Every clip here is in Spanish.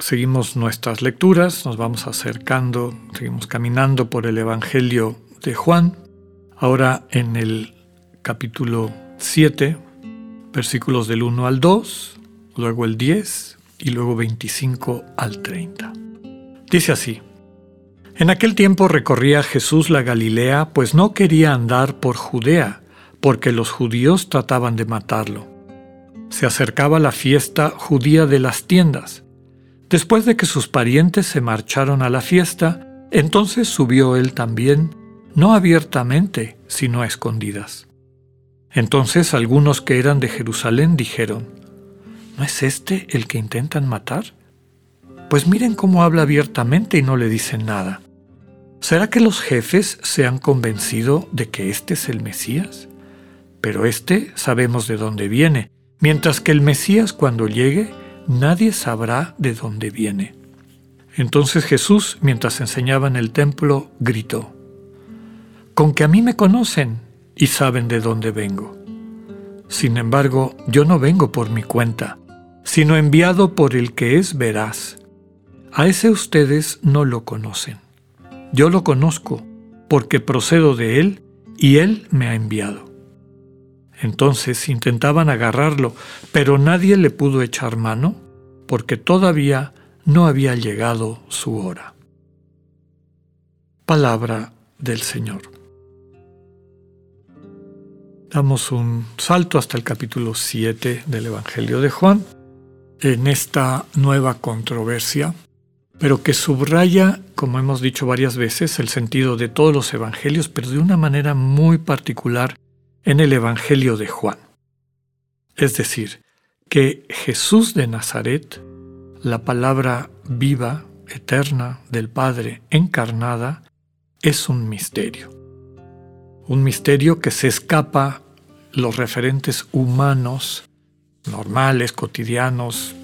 seguimos nuestras lecturas, nos vamos acercando, seguimos caminando por el Evangelio de Juan, ahora en el capítulo 7, versículos del 1 al 2, luego el 10 y luego 25 al 30. Dice así, en aquel tiempo recorría Jesús la Galilea, pues no quería andar por Judea, porque los judíos trataban de matarlo. Se acercaba la fiesta judía de las tiendas. Después de que sus parientes se marcharon a la fiesta, entonces subió él también, no abiertamente, sino a escondidas. Entonces algunos que eran de Jerusalén dijeron, ¿No es este el que intentan matar? Pues miren cómo habla abiertamente y no le dicen nada. ¿Será que los jefes se han convencido de que este es el Mesías? pero este sabemos de dónde viene, mientras que el Mesías cuando llegue, nadie sabrá de dónde viene. Entonces Jesús, mientras enseñaba en el templo, gritó, Con que a mí me conocen y saben de dónde vengo. Sin embargo, yo no vengo por mi cuenta, sino enviado por el que es veraz. A ese ustedes no lo conocen. Yo lo conozco, porque procedo de él y él me ha enviado. Entonces intentaban agarrarlo, pero nadie le pudo echar mano porque todavía no había llegado su hora. Palabra del Señor. Damos un salto hasta el capítulo 7 del Evangelio de Juan, en esta nueva controversia, pero que subraya, como hemos dicho varias veces, el sentido de todos los evangelios, pero de una manera muy particular en el Evangelio de Juan. Es decir, que Jesús de Nazaret, la palabra viva, eterna del Padre encarnada, es un misterio. Un misterio que se escapa los referentes humanos, normales, cotidianos,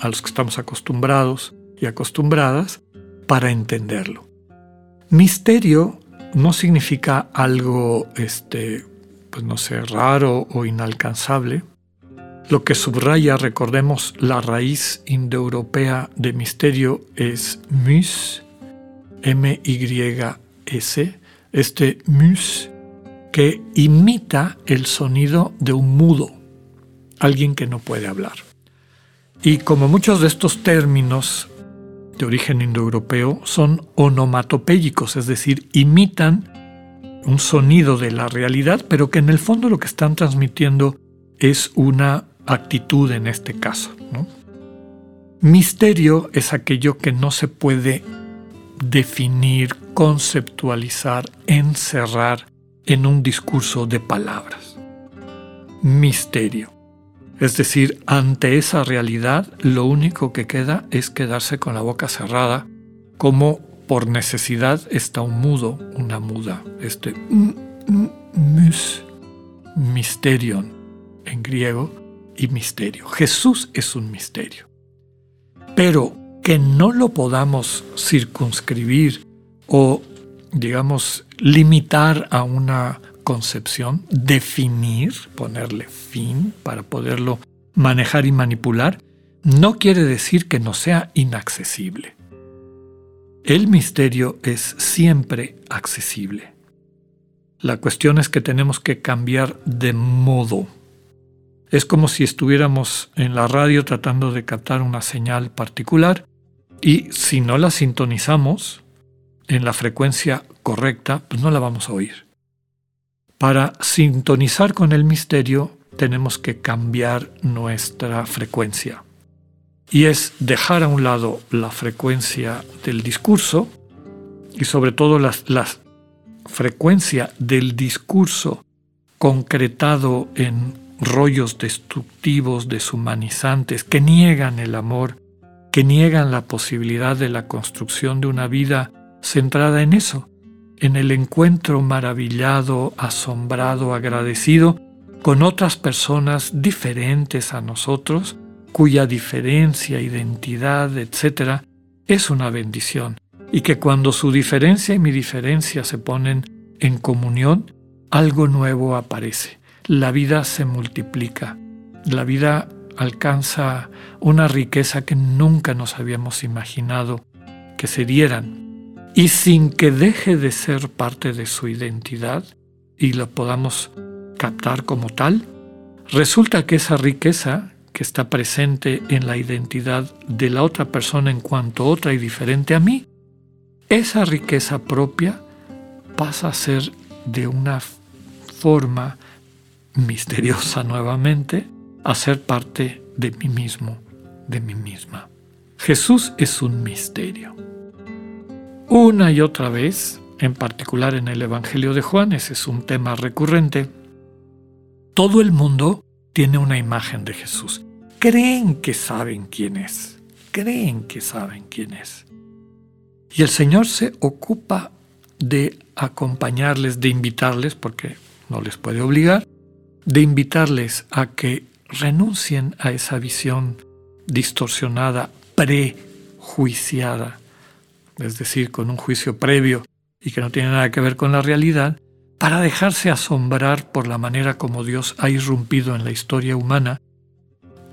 a los que estamos acostumbrados y acostumbradas, para entenderlo. Misterio no significa algo este, pues no sé, raro o inalcanzable, lo que subraya, recordemos, la raíz indoeuropea de misterio es mus, M-Y-S, este mus que imita el sonido de un mudo, alguien que no puede hablar. Y como muchos de estos términos de origen indoeuropeo son onomatopéyicos, es decir, imitan un sonido de la realidad, pero que en el fondo lo que están transmitiendo es una actitud en este caso. Misterio es aquello que no se puede definir, conceptualizar, encerrar en un discurso de palabras. Misterio. Es decir, ante esa realidad lo único que queda es quedarse con la boca cerrada como por necesidad está un mudo, una muda, este mus, misterion en griego y misterio. Jesús es un misterio. Pero que no lo podamos circunscribir o, digamos, limitar a una concepción, definir, ponerle fin para poderlo manejar y manipular, no quiere decir que no sea inaccesible. El misterio es siempre accesible. La cuestión es que tenemos que cambiar de modo. Es como si estuviéramos en la radio tratando de captar una señal particular y si no la sintonizamos en la frecuencia correcta, pues no la vamos a oír. Para sintonizar con el misterio tenemos que cambiar nuestra frecuencia y es dejar a un lado la frecuencia del discurso y sobre todo la, frecuencia del discurso concretado en rollos destructivos, deshumanizantes, que niegan el amor, que niegan la posibilidad de la construcción de una vida centrada en eso, en el encuentro maravillado, asombrado, agradecido con otras personas diferentes a nosotros, cuya diferencia, identidad, etc., es una bendición, y que cuando su diferencia y mi diferencia se ponen en comunión, algo nuevo aparece. La vida se multiplica, la vida alcanza una riqueza que nunca nos habíamos imaginado que se dieran, y sin que deje de ser parte de su identidad y lo podamos captar como tal, resulta que esa riqueza que está presente en la identidad de la otra persona en cuanto otra y diferente a mí, esa riqueza propia pasa a ser de una forma misteriosa nuevamente a ser parte de mí mismo, de mí misma. Jesús es un misterio. Una y otra vez, en particular en el Evangelio de Juan, ese es un tema recurrente, todo el mundo tiene una imagen de Jesús. Creen que saben quién es. Creen que saben quién es. Y el Señor se ocupa de acompañarles, de invitarles, porque no les puede obligar, de invitarles a que renuncien a esa visión distorsionada, prejuiciada, es decir, con un juicio previo y que no tiene nada que ver con la realidad, para dejarse asombrar por la manera como Dios ha irrumpido en la historia humana,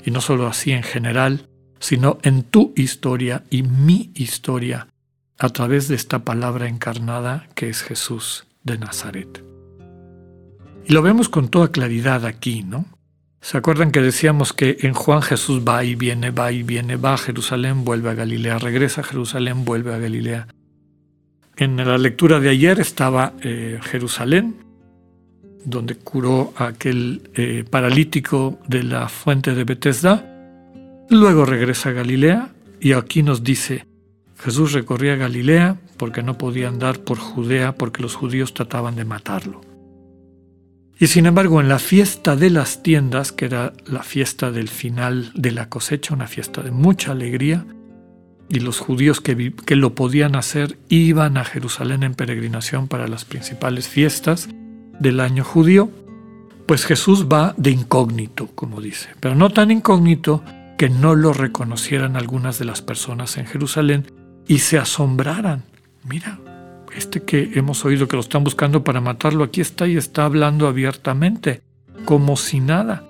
y no solo así en general, sino en tu historia y mi historia, a través de esta palabra encarnada que es Jesús de Nazaret. Y lo vemos con toda claridad aquí, ¿no? ¿Se acuerdan que decíamos que en Juan Jesús va y viene, va y viene, va a Jerusalén, vuelve a Galilea, regresa a Jerusalén, vuelve a Galilea? En la lectura de ayer estaba eh, Jerusalén, donde curó a aquel eh, paralítico de la fuente de Bethesda. Luego regresa a Galilea y aquí nos dice, Jesús recorría Galilea porque no podía andar por Judea porque los judíos trataban de matarlo. Y sin embargo, en la fiesta de las tiendas, que era la fiesta del final de la cosecha, una fiesta de mucha alegría, y los judíos que, que, lo podían hacer iban a Jerusalén en peregrinación para las principales fiestas del año judío, pues Jesús va de incógnito, como dice, pero no tan incógnito que no lo reconocieran algunas de las personas en Jerusalén y se asombraran. Mira, este que hemos oído que lo están buscando para matarlo, aquí está y está hablando abiertamente, como si nada.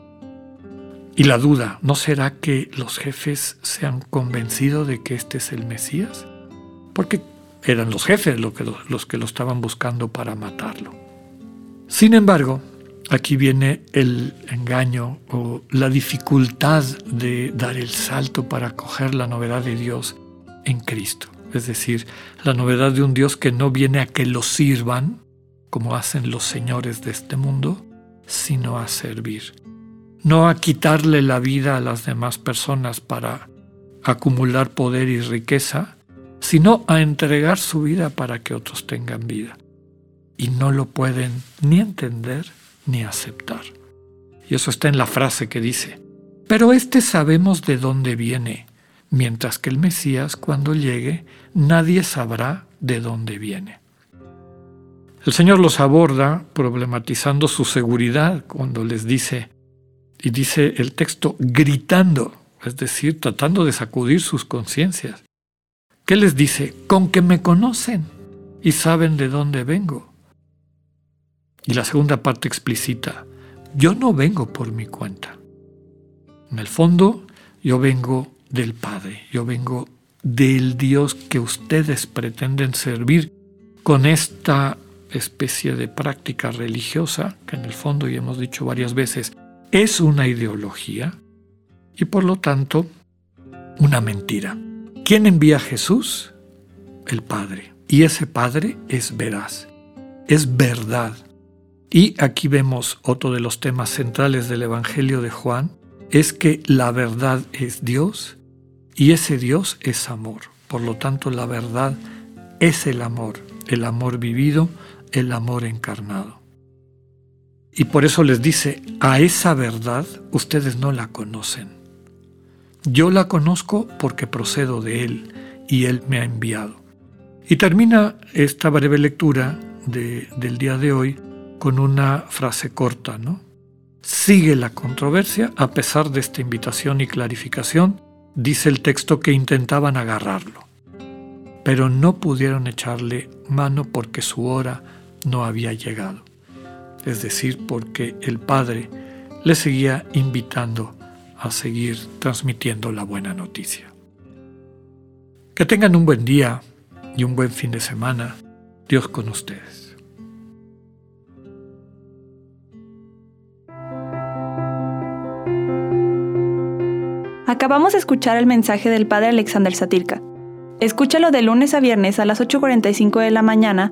Y la duda, ¿no será que los jefes se han convencido de que este es el Mesías? Porque eran los jefes los que, lo estaban buscando para matarlo. Sin embargo, aquí viene el engaño o la dificultad de dar el salto para coger la novedad de Dios en Cristo. Es decir, la novedad de un Dios que no viene a que lo sirvan, como hacen los señores de este mundo, sino a servir. No a quitarle la vida a las demás personas para acumular poder y riqueza, sino a entregar su vida para que otros tengan vida. Y no lo pueden ni entender ni aceptar. Y eso está en la frase que dice, pero este sabemos de dónde viene mientras que el Mesías, cuando llegue, nadie sabrá de dónde viene. El Señor los aborda problematizando su seguridad cuando les dice, y dice el texto, gritando, es decir, tratando de sacudir sus conciencias. ¿Qué les dice? Con que me conocen y saben de dónde vengo. Y la segunda parte explicita, yo no vengo por mi cuenta. En el fondo, yo vengo del Padre, yo vengo del Dios que ustedes pretenden servir con esta especie de práctica religiosa, que en el fondo, y hemos dicho varias veces, es una ideología y por lo tanto una mentira. ¿Quién envía a Jesús? El Padre. Y ese Padre es veraz, es verdad. Y aquí vemos otro de los temas centrales del Evangelio de Juan, es que la verdad es Dios y ese Dios es amor. Por lo tanto, la verdad es el amor, el amor vivido, el amor encarnado. Y por eso les dice, a esa verdad ustedes no la conocen. Yo la conozco porque procedo de Él y Él me ha enviado. Y termina esta breve lectura del día de hoy con una frase corta, ¿no? Sigue la controversia a pesar de esta invitación y clarificación, dice el texto que intentaban agarrarlo, pero no pudieron echarle mano porque su hora no había llegado, es decir, porque el Padre le seguía invitando a seguir transmitiendo la buena noticia. Que tengan un buen día y un buen fin de semana. Dios con ustedes. Acabamos de escuchar el mensaje del padre Alexander Satirka. Escúchalo de lunes a viernes a las 8.45 de la mañana